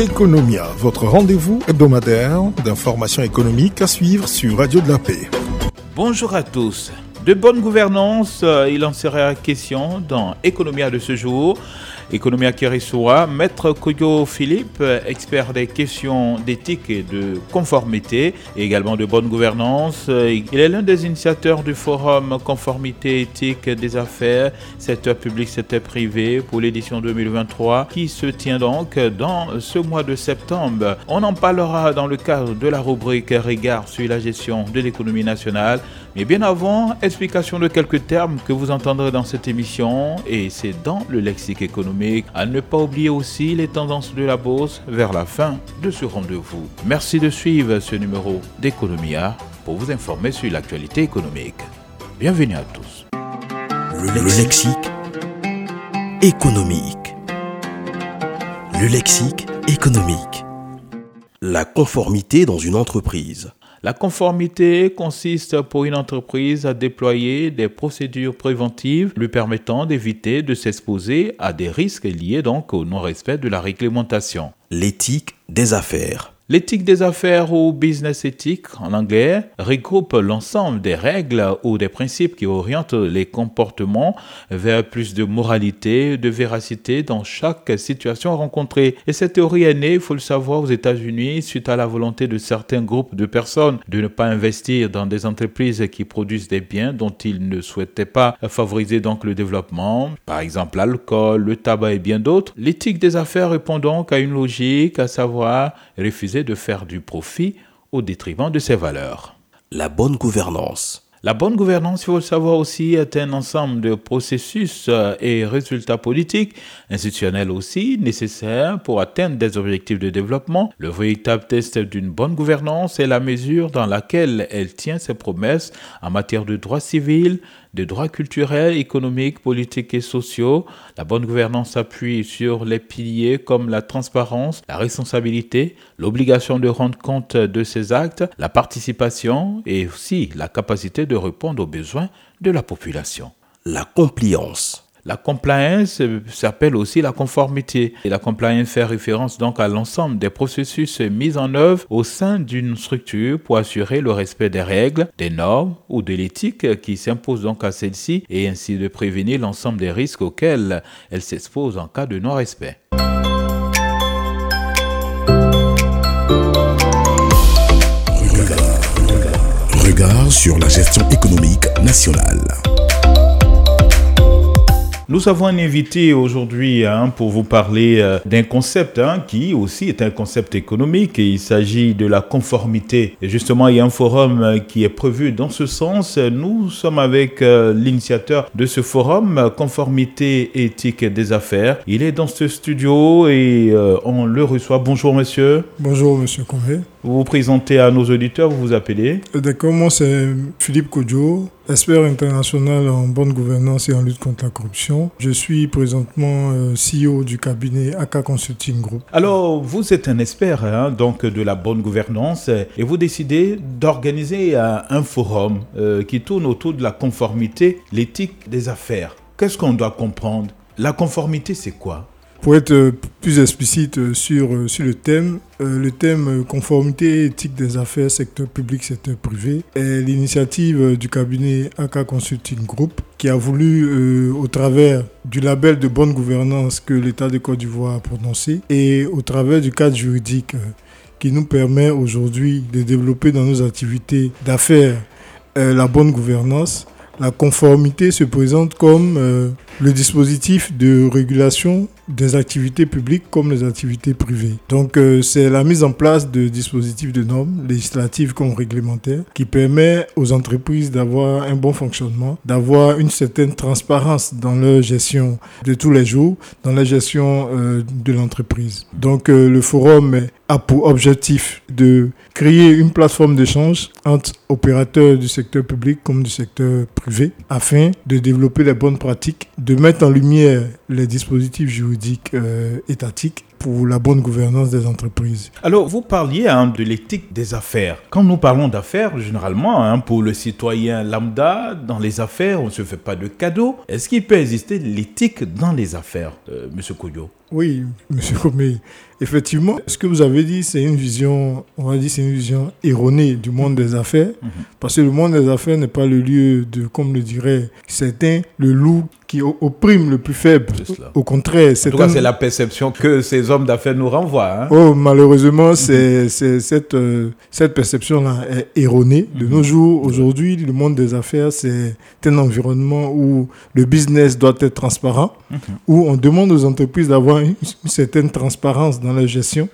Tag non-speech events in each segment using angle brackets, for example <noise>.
Economia, votre rendez-vous hebdomadaire d'informations économiques à suivre sur Radio de la Paix. Bonjour à tous. De bonne gouvernance, euh, il en sera question dans Economia de ce jour. Économie Kérissoua, Maître Koyo Philippe, expert des questions d'éthique et de conformité et également de bonne gouvernance. Il est l'un des initiateurs du forum Conformité éthique des affaires, secteur public, secteur privé pour l'édition 2023 qui se tient donc dans ce mois de septembre. On en parlera dans le cadre de la rubrique Regard sur la gestion de l'économie nationale. Mais bien avant, explication de quelques termes que vous entendrez dans cette émission et c'est dans le lexique économique à ne pas oublier aussi les tendances de la bourse vers la fin de ce rendez-vous. Merci de suivre ce numéro d'Economia pour vous informer sur l'actualité économique. Bienvenue à tous. Le lexique économique. Le lexique économique. La conformité dans une entreprise. La conformité consiste pour une entreprise à déployer des procédures préventives lui permettant d'éviter de s'exposer à des risques liés donc au non-respect de la réglementation. L'éthique des affaires. L'éthique des affaires ou business ethic en anglais regroupe l'ensemble des règles ou des principes qui orientent les comportements vers plus de moralité, de véracité dans chaque situation rencontrée. Et cette théorie est née, il faut le savoir, aux États-Unis suite à la volonté de certains groupes de personnes de ne pas investir dans des entreprises qui produisent des biens dont ils ne souhaitaient pas favoriser donc le développement, par exemple l'alcool, le tabac et bien d'autres. L'éthique des affaires répond donc à une logique, à savoir refuser de faire du profit au détriment de ses valeurs. La bonne gouvernance. La bonne gouvernance, il faut le savoir aussi, est un ensemble de processus euh, et résultats politiques, institutionnels aussi, nécessaires pour atteindre des objectifs de développement. Le véritable test d'une bonne gouvernance est la mesure dans laquelle elle tient ses promesses en matière de droits civils, de droits culturels, économiques, politiques et sociaux. La bonne gouvernance s'appuie sur les piliers comme la transparence, la responsabilité, l'obligation de rendre compte de ses actes, la participation et aussi la capacité de répondre aux besoins de la population. La compliance. La compliance s'appelle aussi la conformité. Et la compliance fait référence donc à l'ensemble des processus mis en œuvre au sein d'une structure pour assurer le respect des règles, des normes ou de l'éthique qui s'impose donc à celle-ci et ainsi de prévenir l'ensemble des risques auxquels elle s'expose en cas de non-respect. Regard sur la gestion économique nationale. Nous avons un invité aujourd'hui hein, pour vous parler euh, d'un concept hein, qui aussi est un concept économique. Et il s'agit de la conformité. Et justement, il y a un forum euh, qui est prévu dans ce sens. Nous sommes avec euh, l'initiateur de ce forum, Conformité éthique des affaires. Il est dans ce studio et on le reçoit. Bonjour monsieur. Bonjour monsieur Convé. Vous vous présentez à nos auditeurs, vous vous appelez D'accord, moi c'est Philippe Kodjo, expert international en bonne gouvernance et en lutte contre la corruption. Je suis présentement euh, CEO du cabinet AK Consulting Group. Alors, vous êtes un expert hein, donc de la bonne gouvernance et vous décidez d'organiser euh, un forum euh, qui tourne autour de la conformité, l'éthique des affaires. Qu'est-ce qu'on doit comprendre? La conformité, c'est quoi? Pour être euh, plus explicite euh, sur, euh, sur le thème, le thème conformité éthique des affaires, secteur public, secteur privé, est l'initiative du cabinet AK Consulting Group qui a voulu, au travers du label de bonne gouvernance que l'État de Côte d'Ivoire a prononcé et au travers du cadre juridique qui nous permet aujourd'hui de développer dans nos activités d'affaires la bonne gouvernance, la conformité se présente comme le dispositif de régulation des activités publiques comme les activités privées. Donc euh, c'est la mise en place de dispositifs de normes législatives comme réglementaires qui permet aux entreprises d'avoir un bon fonctionnement, d'avoir une certaine transparence dans leur gestion de tous les jours, dans la gestion euh, de l'entreprise. Donc euh, le forum a pour objectif de créer une plateforme d'échange entre opérateurs du secteur public comme du secteur privé afin de développer les bonnes pratiques, de mettre en lumière les dispositifs juridiques euh, étatiques pour la bonne gouvernance des entreprises. Alors, vous parliez hein, de l'éthique des affaires. Quand nous parlons d'affaires, généralement, hein, pour le citoyen lambda, dans les affaires, on ne se fait pas de cadeaux. Est-ce qu'il peut exister l'éthique dans les affaires, euh, Monsieur Koyo? Oui, Monsieur Komé. Effectivement, ce que vous avez dit, c'est une vision, on va dire, c'est une vision erronée du monde des affaires. Mhm. Parce que le monde des affaires n'est pas le lieu de, comme le dirait certains, le loup qui opprime le plus faible. Au contraire, c'est c'est la perception que ces hommes d'affaires nous renvoient. Hein. Oh, malheureusement, c'est cette, euh, cette perception-là est erronée. De nos mhm. jours, aujourd'hui, le monde des affaires, c'est un environnement où le business doit être transparent, mhm. où on demande aux entreprises d'avoir une, certaine transparence dans la gestion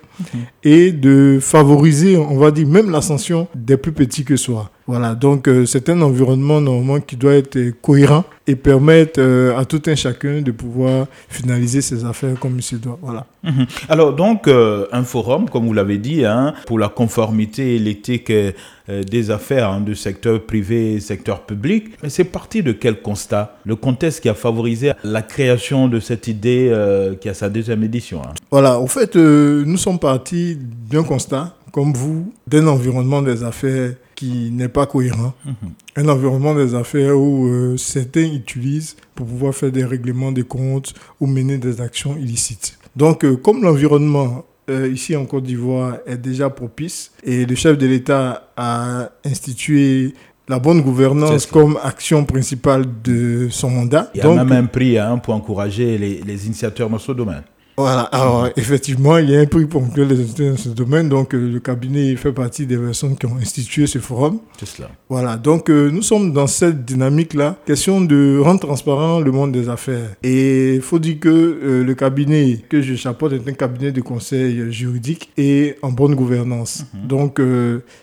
et de favoriser, on va dire, même l'ascension des plus petits que soi. Voilà, donc euh, c'est un environnement normalement qui doit être cohérent et permettre euh, à tout un chacun de pouvoir finaliser ses affaires comme il se doit. Voilà. Mhm. Alors donc euh, un forum, comme vous l'avez dit, hein, pour la conformité et l'éthique des affaires hein, du secteur privé et secteur public. Mais c'est parti de quel constat? Le contexte qui a favorisé la création de cette idée qui a sa deuxième édition. Hein. Voilà, en fait, nous sommes partis d'un constat, comme vous, d'un environnement des affaires qui n'est pas cohérent. Mhm. Un environnement des affaires où euh, certains utilisent pour pouvoir faire des règlements des comptes ou mener des actions illicites. Donc, euh, comme l'environnement euh, ici en Côte d'Ivoire est déjà propice et le chef de l'État a institué la bonne gouvernance comme action principale de son mandat. Il y a même un prix hein, pour encourager les, les initiateurs dans ce domaine. Voilà, alors effectivement, il y a un prix pour inclure les étudiants dans ce domaine, donc euh, le cabinet fait partie des personnes qui ont institué ce forum. C'est cela. Voilà, donc euh, nous sommes dans cette dynamique-là, question de rendre transparent le monde des affaires. Et il faut dire que euh, le cabinet que je chapeaute est un cabinet de conseil juridique et en bonne gouvernance. Mhm. Donc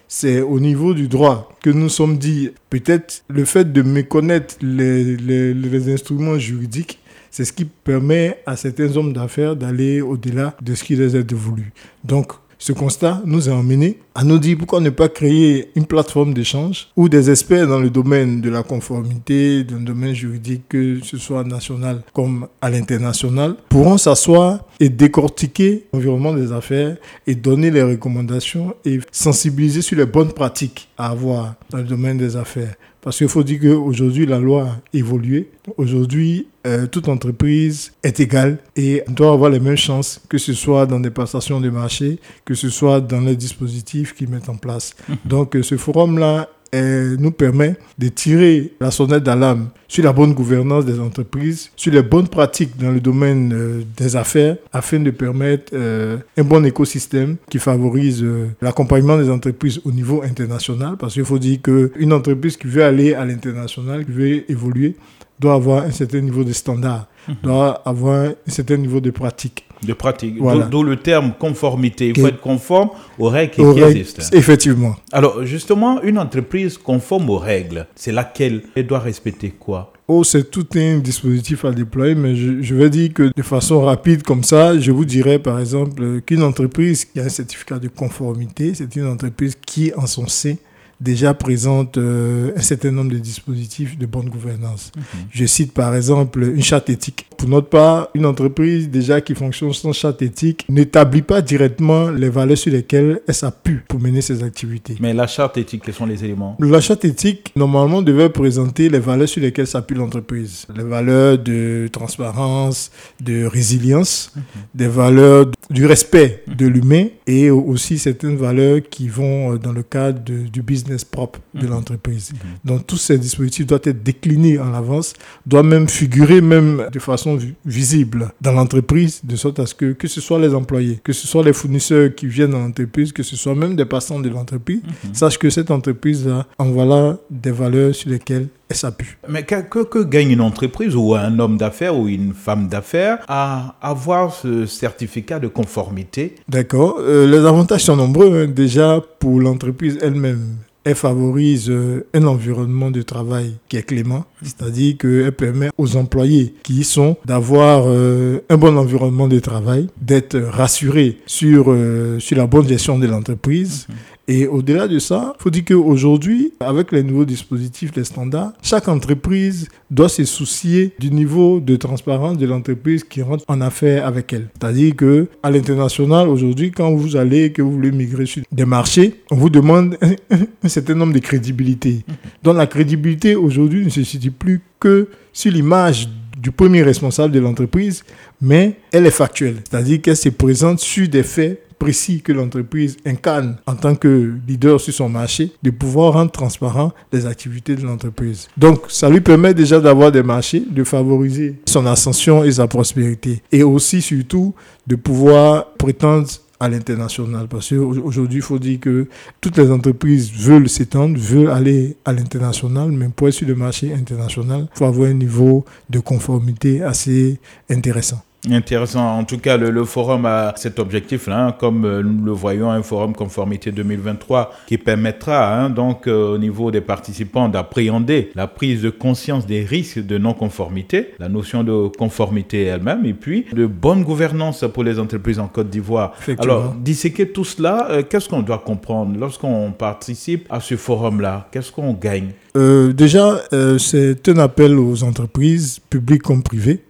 c'est au niveau du droit que nous sommes dit, peut-être le fait de méconnaître les, les, les instruments juridiques c'est ce qui permet à certains hommes d'affaires d'aller au-delà de ce qui les est voulu. Donc, ce constat nous a amené à nous dire pourquoi ne pas créer une plateforme d'échange où des experts dans le domaine de la conformité, dans le domaine juridique, que ce soit national comme à l'international, pourront s'asseoir et décortiquer l'environnement des affaires et donner les recommandations et sensibiliser sur les bonnes pratiques à avoir dans le domaine des affaires. Parce qu'il faut dire qu'aujourd'hui, la loi a évolué. Aujourd'hui, euh, toute entreprise est égale et doit avoir les mêmes chances, que ce soit dans des passations de marché, que ce soit dans les dispositifs qu'ils mettent en place. Donc, euh, ce forum-là nous permet de tirer la sonnette d'alarme sur la bonne gouvernance des entreprises, sur les bonnes pratiques dans le domaine euh, des affaires, afin de permettre un bon écosystème qui favorise l'accompagnement des entreprises au niveau international. Parce qu'il faut dire qu'une entreprise qui veut aller à l'international, qui veut évoluer, doit avoir un certain niveau de standard, mhm. doit avoir un certain niveau de pratique. De pratique. D'où le terme conformité. Il faut être conforme aux règles qui, existent. Effectivement. Alors, justement, une entreprise conforme aux règles, c'est laquelle? Elle doit respecter quoi? Oh, c'est tout un dispositif à déployer, mais je, je, vais dire que de façon rapide comme ça, je vous dirais par exemple qu'une entreprise qui a un certificat de conformité, c'est une entreprise qui, en son sein, déjà présente euh, un certain nombre de dispositifs de bonne gouvernance. Mhm. Je cite par exemple une charte éthique. Pour notre part, une entreprise déjà qui fonctionne sans charte éthique n'établit pas directement les valeurs sur lesquelles elle s'appuie pour mener ses activités. Mais la charte éthique, quels sont les éléments? La charte éthique, normalement, devait présenter les valeurs sur lesquelles s'appuie l'entreprise. Les valeurs de transparence, de résilience, mhm. des valeurs du respect de l'humain et aussi certaines valeurs qui vont dans le cadre du business propre de mhm. l'entreprise. Mhm. Donc tous ces dispositifs doivent être déclinés en avance, doivent même figurer même de façon visible dans l'entreprise, de sorte à ce que que ce soit les employés, que ce soit les fournisseurs qui viennent dans l'entreprise, que ce soit même des passants de l'entreprise, mhm. sachent que cette entreprise-là en voilà des valeurs sur lesquelles s'appuie. Mais que, que, gagne une entreprise ou un homme d'affaires ou une femme d'affaires à avoir ce certificat de conformité? D'accord. Euh, les avantages sont nombreux. Hein. Déjà, pour l'entreprise elle-même, elle favorise euh, un environnement de travail qui est clément, c'est-à-dire qu'elle permet aux employés qui y sont d'avoir euh, un bon environnement de travail, d'être rassurés sur, sur la bonne gestion de l'entreprise Et au-delà de ça, il faut dire qu'aujourd'hui, avec les nouveaux dispositifs, les standards, chaque entreprise doit se soucier du niveau de transparence de l'entreprise qui rentre en affaires avec elle. C'est-à-dire que à l'international, aujourd'hui, quand vous allez, que vous voulez migrer sur des marchés, on vous demande <laughs> un certain nombre de crédibilité. Donc la crédibilité aujourd'hui ne se situe plus que sur l'image du premier responsable de l'entreprise, mais elle est factuelle. C'est-à-dire qu'elle se présente sur des faits précis que l'entreprise incarne en tant que leader sur son marché, de pouvoir rendre transparent les activités de l'entreprise. Donc, ça lui permet déjà d'avoir des marchés, de favoriser son ascension et sa prospérité. Et aussi, surtout, de pouvoir prétendre à l'international. Parce qu'aujourd'hui, il faut dire que toutes les entreprises veulent s'étendre, veulent aller à l'international, mais pour être sur le marché international, il faut avoir un niveau de conformité assez intéressant. Intéressant. En tout cas, le, forum a cet objectif-là, hein, comme euh, nous le voyons, un forum conformité 2023 qui permettra hein, donc euh, au niveau des participants d'appréhender la prise de conscience des risques de non-conformité, la notion de conformité elle-même, et puis de bonne gouvernance pour les entreprises en Côte d'Ivoire. Alors, disséquer tout cela, euh, qu'est-ce qu'on doit comprendre lorsqu'on participe à ce forum-là? Qu'est-ce qu'on gagne? Déjà, c'est un appel aux entreprises, publiques comme privées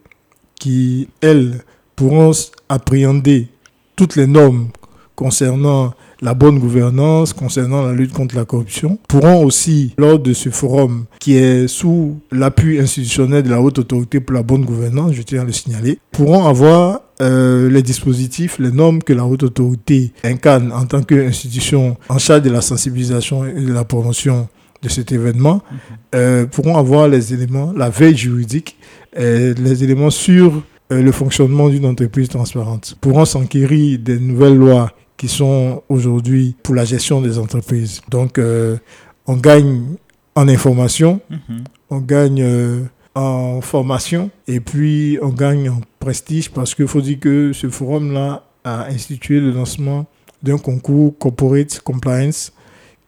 qui, elles, pourront appréhender toutes les normes concernant la bonne gouvernance, concernant la lutte contre la corruption, pourront aussi, lors de ce forum qui est sous l'appui institutionnel de la Haute Autorité pour la bonne gouvernance, je tiens à le signaler, pourront avoir euh, les dispositifs, les normes que la Haute Autorité incarne en tant qu'institution en charge de la sensibilisation et de la promotion de cet événement, mhm. euh, pourront avoir les éléments, la veille juridique les éléments sur euh, le fonctionnement d'une entreprise transparente. Pourront s'enquérir des nouvelles lois qui sont aujourd'hui pour la gestion des entreprises. Donc, euh, on gagne en information, mhm. on gagne en formation et puis on gagne en prestige parce qu'il faut dire que ce forum-là a institué le lancement d'un concours Corporate Compliance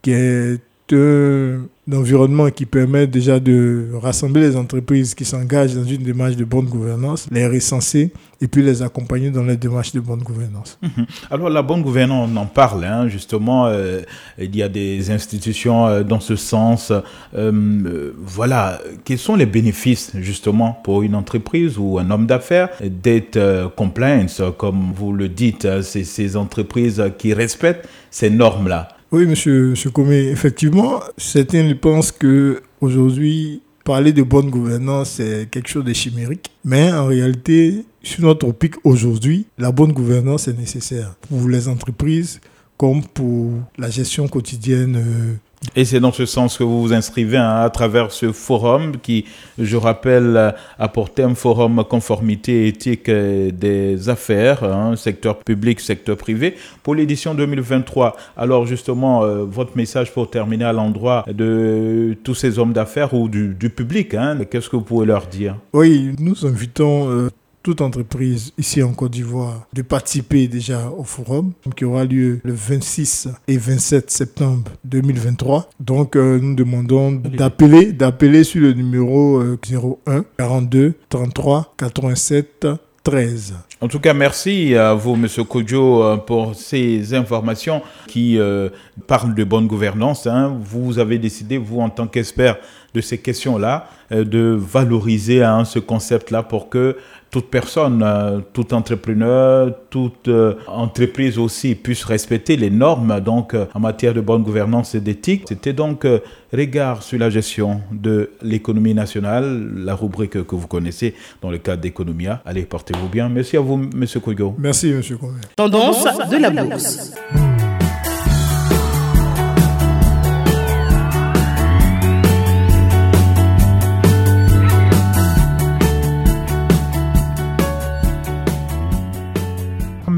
qui est un environnement qui permet déjà de rassembler les entreprises qui s'engagent dans une démarche de bonne gouvernance, les recenser et puis les accompagner dans la démarche de bonne gouvernance. Mhm. Alors la bonne gouvernance, on en parle, hein, justement, euh, il y a des institutions euh, dans ce sens. Euh, voilà, quels sont les bénéfices justement pour une entreprise ou un homme d'affaires d'être compliance, comme vous le dites, c'est ces entreprises qui respectent ces normes-là oui, monsieur, monsieur Comé, effectivement, certains pensent que aujourd'hui, parler de bonne gouvernance, c'est quelque chose de chimérique. Mais en réalité, sur notre pic aujourd'hui, la bonne gouvernance est nécessaire pour les entreprises comme pour la gestion quotidienne euh, et c'est dans ce sens que vous vous inscrivez hein, à travers ce forum qui, je rappelle, apporte un forum conformité éthique des affaires, hein, secteur public, secteur privé, pour l'édition 2023. Alors justement, euh, votre message pour terminer à l'endroit de tous ces hommes d'affaires ou du, public, hein, qu'est-ce que vous pouvez leur dire? Oui, nous invitons... Euh, toute entreprise ici en Côte d'Ivoire de participer déjà au forum qui aura lieu le 26 et 27 septembre 2023. Donc euh, nous demandons d'appeler d'appeler sur le numéro 01 42 33 87 13. En tout cas, merci à vous, M. Kodjo, euh, pour ces informations qui euh, parlent de bonne gouvernance. Hein. Vous avez décidé, vous, en tant qu'expert de ces questions-là, de valoriser hein, ce concept-là pour que toute personne, euh, tout entrepreneur, toute euh, entreprise aussi puisse respecter les normes donc euh, en matière de bonne gouvernance et d'éthique. C'était donc regard sur la gestion de l'économie nationale, la rubrique que vous connaissez dans le cadre d'Economia. Allez, portez-vous bien. Merci à vous, Merci, Monsieur Koyo. Tendance de la bourse.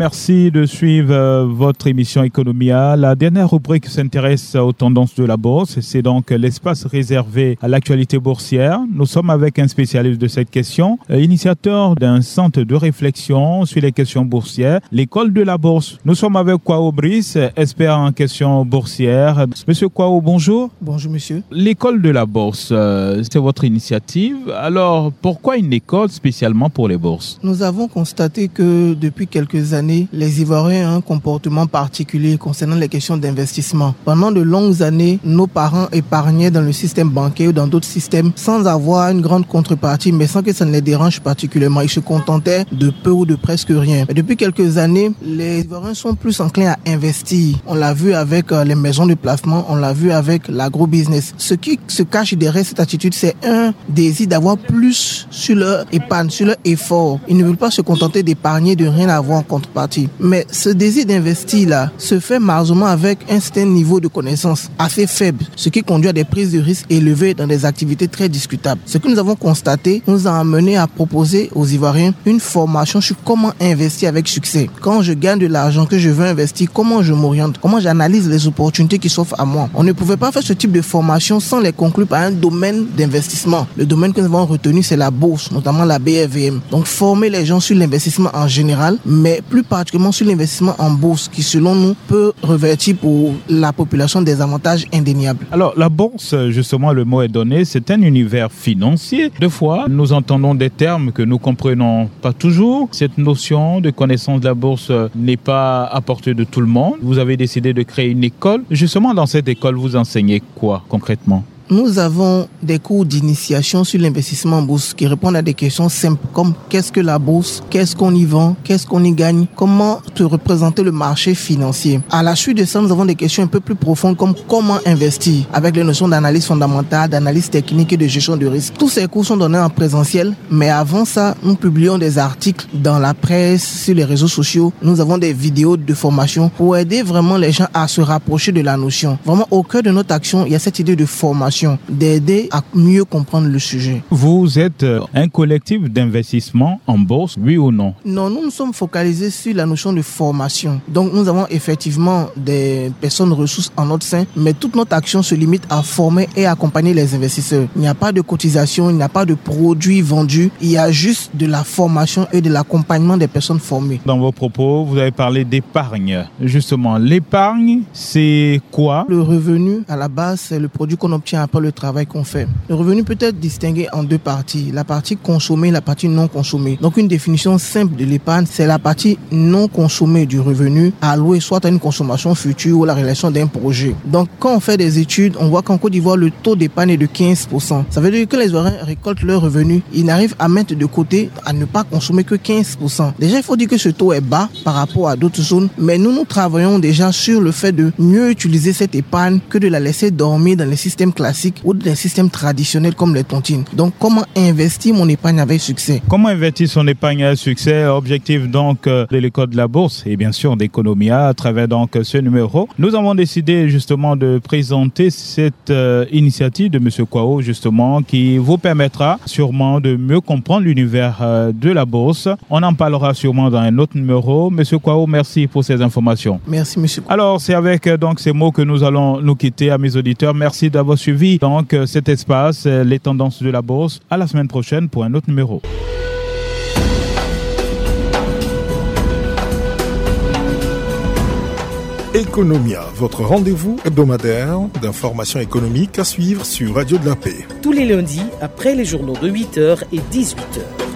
Merci de suivre euh, votre émission Economia. La dernière rubrique s'intéresse aux tendances de la bourse. C'est donc l'espace réservé à l'actualité boursière. Nous sommes avec un spécialiste de cette question, euh, initiateur d'un centre de réflexion sur les questions boursières, l'école de la bourse. Nous sommes avec Kwao Brice, expert en questions boursières. Monsieur Kwao, bonjour. Bonjour monsieur. L'école de la bourse, euh, c'est votre initiative. Alors, pourquoi une école spécialement pour les bourses? Nous avons constaté que depuis quelques années, années, les Ivoiriens ont un comportement particulier concernant les questions d'investissement. Pendant de longues années, nos parents épargnaient dans le système bancaire ou dans d'autres systèmes sans avoir une grande contrepartie, mais sans que ça ne les dérange particulièrement. Ils se contentaient de peu ou de presque rien. Depuis quelques années, les Ivoiriens sont plus enclins à investir. On l'a vu avec euh, les maisons de placement, on l'a vu avec l'agro-business. Ce qui se cache derrière cette attitude, c'est un désir d'avoir plus sur leur épargne, sur leur effort. Ils ne veulent pas se contenter d'épargner, de rien avoir en contrepartie. Mais ce désir d'investir là se fait malheureusement avec un certain niveau de connaissance assez faible, ce qui conduit à des prises de risques élevées dans des activités très discutables. Ce que nous avons constaté nous a amené à proposer aux Ivoiriens une formation sur comment investir avec succès. Quand je gagne de l'argent que je veux investir, comment je m'oriente, comment j'analyse les opportunités qui s'offrent à moi. On ne pouvait pas faire ce type de formation sans les conclure par un domaine d'investissement. Le domaine que nous avons retenu, c'est la bourse, notamment la BFVM. Donc former les gens sur l'investissement en général, mais plus particulièrement sur l'investissement en bourse, qui selon nous peut revertir pour la population des avantages indéniables. Alors la bourse, justement, le mot est donné, c'est un univers financier. Deux fois, nous entendons des termes que nous comprenons pas toujours. Cette notion de connaissance de la bourse n'est pas à portée de tout le monde. Vous avez décidé de créer une école. Justement, dans cette école, vous enseignez quoi concrètement? Nous avons des cours d'initiation sur l'investissement en bourse qui répondent à des questions simples comme qu'est-ce que la bourse, qu'est-ce qu'on y vend, qu'est-ce qu'on y gagne, comment te représenter le marché financier. À la suite de ça, nous avons des questions un peu plus profondes comme comment investir avec les notions d'analyse fondamentale, d'analyse technique et de gestion de risque. Tous ces cours sont donnés en présentiel, mais avant ça, nous publions des articles dans la presse, sur les réseaux sociaux. Nous avons des vidéos de formation pour aider vraiment les gens à se rapprocher de la notion. Vraiment, au cœur de notre action, il y a cette idée de formation d'aider à mieux comprendre le sujet. Vous êtes euh, un collectif d'investissement en bourse, oui ou non? Non, nous nous sommes focalisés sur la notion de formation. Donc nous avons effectivement des personnes ressources en notre sein, mais toute notre action se limite à former et accompagner les investisseurs. Il n'y a pas de cotisation, il n'y a pas de produits vendus, il y a juste de la formation et de l'accompagnement des personnes formées. Dans vos propos, vous avez parlé d'épargne. Justement, l'épargne, c'est quoi? Le revenu, à la base, c'est le produit qu'on obtient après le travail qu'on fait. Le revenu peut être distingué en deux parties, la partie consommée et la partie non consommée. Donc une définition simple de l'épargne, c'est la partie non consommée du revenu alloué soit à une consommation future ou à la réalisation d'un projet. Donc quand on fait des études, on voit qu'en Côte d'Ivoire, le taux d'épargne est de 15%. Ça veut dire que les Ivoiriens récoltent leurs revenus, ils n'arrivent à mettre de côté, à ne pas consommer que 15%. Déjà, il faut dire que ce taux est bas par rapport à d'autres zones, mais nous, nous travaillons déjà sur le fait de mieux utiliser cette épargne que de la laisser dormir dans les systèmes classiques ou des systèmes traditionnels comme les tontines. Donc, comment investir mon épargne avec succès? Comment investir son épargne avec succès? Objectif donc euh, de l'école de la bourse et bien sûr d'économie à travers donc ce numéro. Nous avons décidé justement de présenter cette euh, initiative de Monsieur Kwao justement qui vous permettra sûrement de mieux comprendre l'univers euh, de la bourse. On en parlera sûrement dans un autre numéro. Monsieur Kwao, merci pour ces informations. Merci Monsieur. Alors c'est avec donc ces mots que nous allons nous quitter à mes auditeurs. Merci d'avoir suivi donc cet espace, euh, les tendances de la bourse. À la semaine prochaine pour un autre numéro. Economia, votre rendez-vous hebdomadaire d'informations économiques à suivre sur Radio de la Paix. Tous les lundis, après les journaux de 8h et 18h.